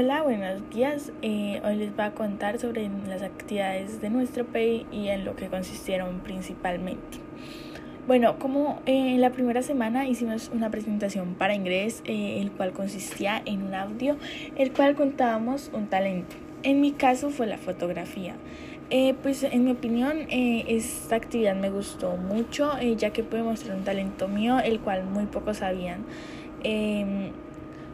Hola, buenos días. Eh, hoy les voy a contar sobre las actividades de nuestro PEI y en lo que consistieron principalmente. Bueno, como eh, en la primera semana hicimos una presentación para inglés, eh, el cual consistía en un audio, el cual contábamos un talento. En mi caso fue la fotografía. pues en mi opinión esta actividad me gustó mucho ya que pude mostrar un talento mío el cual muy pocos sabían.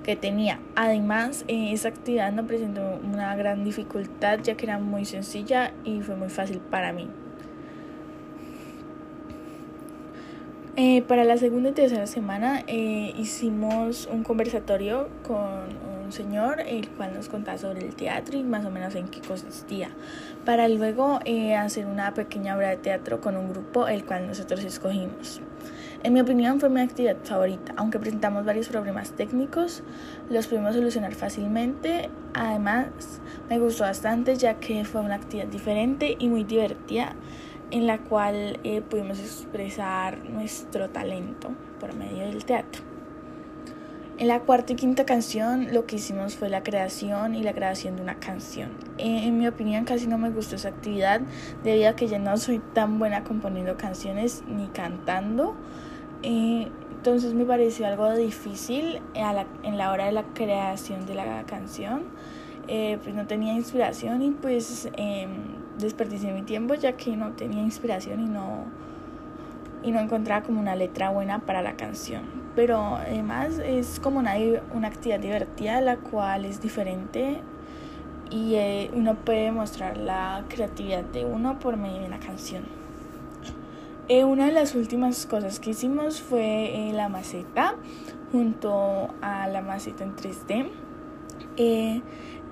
Que tenía. Además, eh, esa actividad no presentó una gran dificultad ya que era muy sencilla y fue muy fácil para mí. Eh, para la segunda y tercera semana eh, hicimos un conversatorio con un señor, el cual nos contaba sobre el teatro y más o menos en qué consistía, para luego hacer una pequeña obra de teatro con un grupo, el cual nosotros escogimos. En mi opinión fue mi actividad favorita, aunque presentamos varios problemas técnicos, los pudimos solucionar fácilmente. Además, me gustó bastante ya que fue una actividad diferente y muy divertida en la cual eh, pudimos expresar nuestro talento por medio del teatro. En la cuarta y quinta canción lo que hicimos fue la creación y la grabación de una canción. Eh, en mi opinión casi no me gustó esa actividad debido a que ya no soy tan buena componiendo canciones ni cantando entonces me pareció algo difícil en la hora de la creación de la canción. Eh, pues no tenía inspiración y pues eh, desperdicié mi tiempo ya que no tenía inspiración y no, y no encontraba como una letra buena para la canción. Pero además es como una, una actividad divertida la cual es diferente y eh, uno puede mostrar la creatividad de uno por medio de una canción. Eh, una de las últimas cosas que hicimos fue eh, la maceta junto a la maceta en 3D. Eh,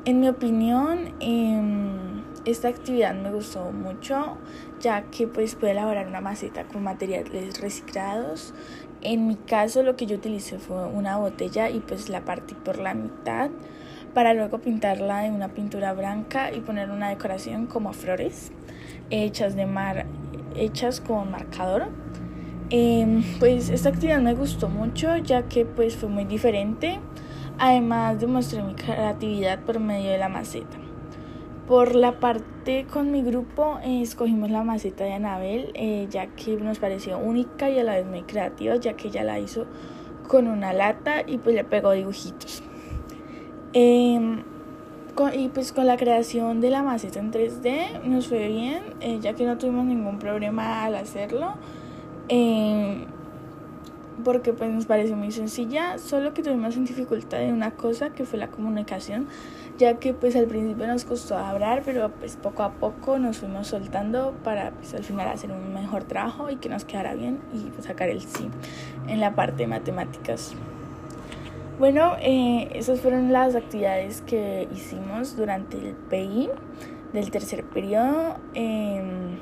en mi opinión, em, esta actividad me gustó mucho ya que pues puede elaborar una maceta con materiales reciclados. En mi caso lo que yo utilicé fue una botella y pues la partí por la mitad para luego pintarla de una pintura blanca y poner una decoración como flores hechas de mar hechas con marcador. Em, pues esta actividad me gustó mucho ya que pues fue muy diferente. Además demostré mi creatividad por medio de la maceta. Por la parte con mi grupo eh, escogimos la maceta de Anabel eh, ya que nos pareció única y a la vez muy creativa ya que ella la hizo con una lata y pues le pegó dibujitos. Eh, y pues con la creación de la maceta en 3D nos fue bien, eh, ya que no tuvimos ningún problema al hacerlo. Eh, porque pues nos pareció muy sencilla, solo que tuvimos dificultad en una cosa que fue la comunicación, ya que pues al principio nos costó hablar, pero pues poco a poco nos fuimos soltando para pues al final hacer un mejor trabajo y que nos quedara bien y pues, sacar el sí en la parte de matemáticas. Bueno, eh, esas fueron las actividades que hicimos durante el PI del tercer periodo. Em,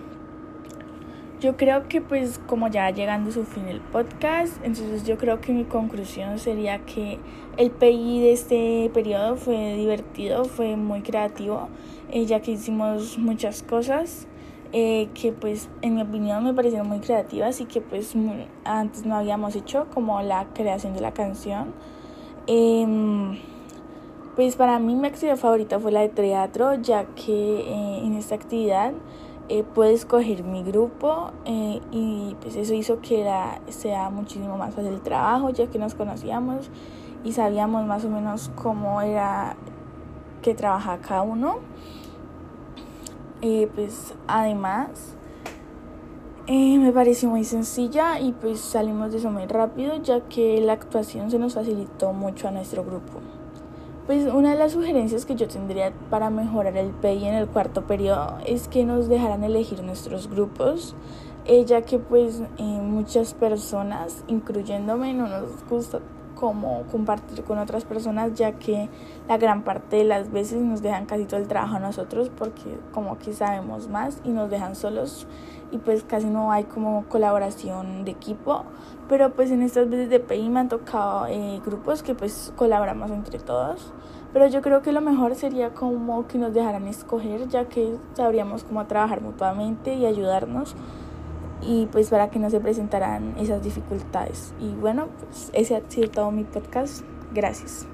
yo creo que pues como ya llegando su fin el podcast, entonces yo creo que mi conclusión sería que el PI de este periodo fue divertido, fue muy creativo, eh, ya que hicimos muchas cosas. Eh, que pues en mi opinión me parecieron muy creativas y que pues antes no habíamos hecho como la creación de la canción Em, pues para mí mi actividad favorita fue la de teatro, ya que eh, en esta actividad eh, pude escoger mi grupo eh, y pues eso hizo que era, sea muchísimo más fácil el trabajo, ya que nos conocíamos y sabíamos más o menos cómo era que trabajaba cada uno. pues además eh, me pareció muy sencilla y pues salimos de eso muy rápido ya que la actuación se nos facilitó mucho a nuestro grupo. Pues una de las sugerencias que yo tendría para mejorar el PI en el cuarto periodo es que nos dejaran elegir nuestros grupos, eh, ya que pues eh, muchas personas, incluyéndome, no nos gusta como compartir con otras personas, ya que la gran parte de las veces nos dejan casi todo el trabajo a nosotros porque como que sabemos más y nos dejan solos y pues casi no hay como colaboración de equipo, pero pues en estas veces de PI me han tocado eh, grupos que pues colaboramos entre todos, pero yo creo que lo mejor sería como que nos dejaran escoger, ya que sabríamos cómo trabajar mutuamente y ayudarnos y pues para que no se presentaran esas dificultades. Y bueno, pues ese ha sido todo mi podcast. Gracias.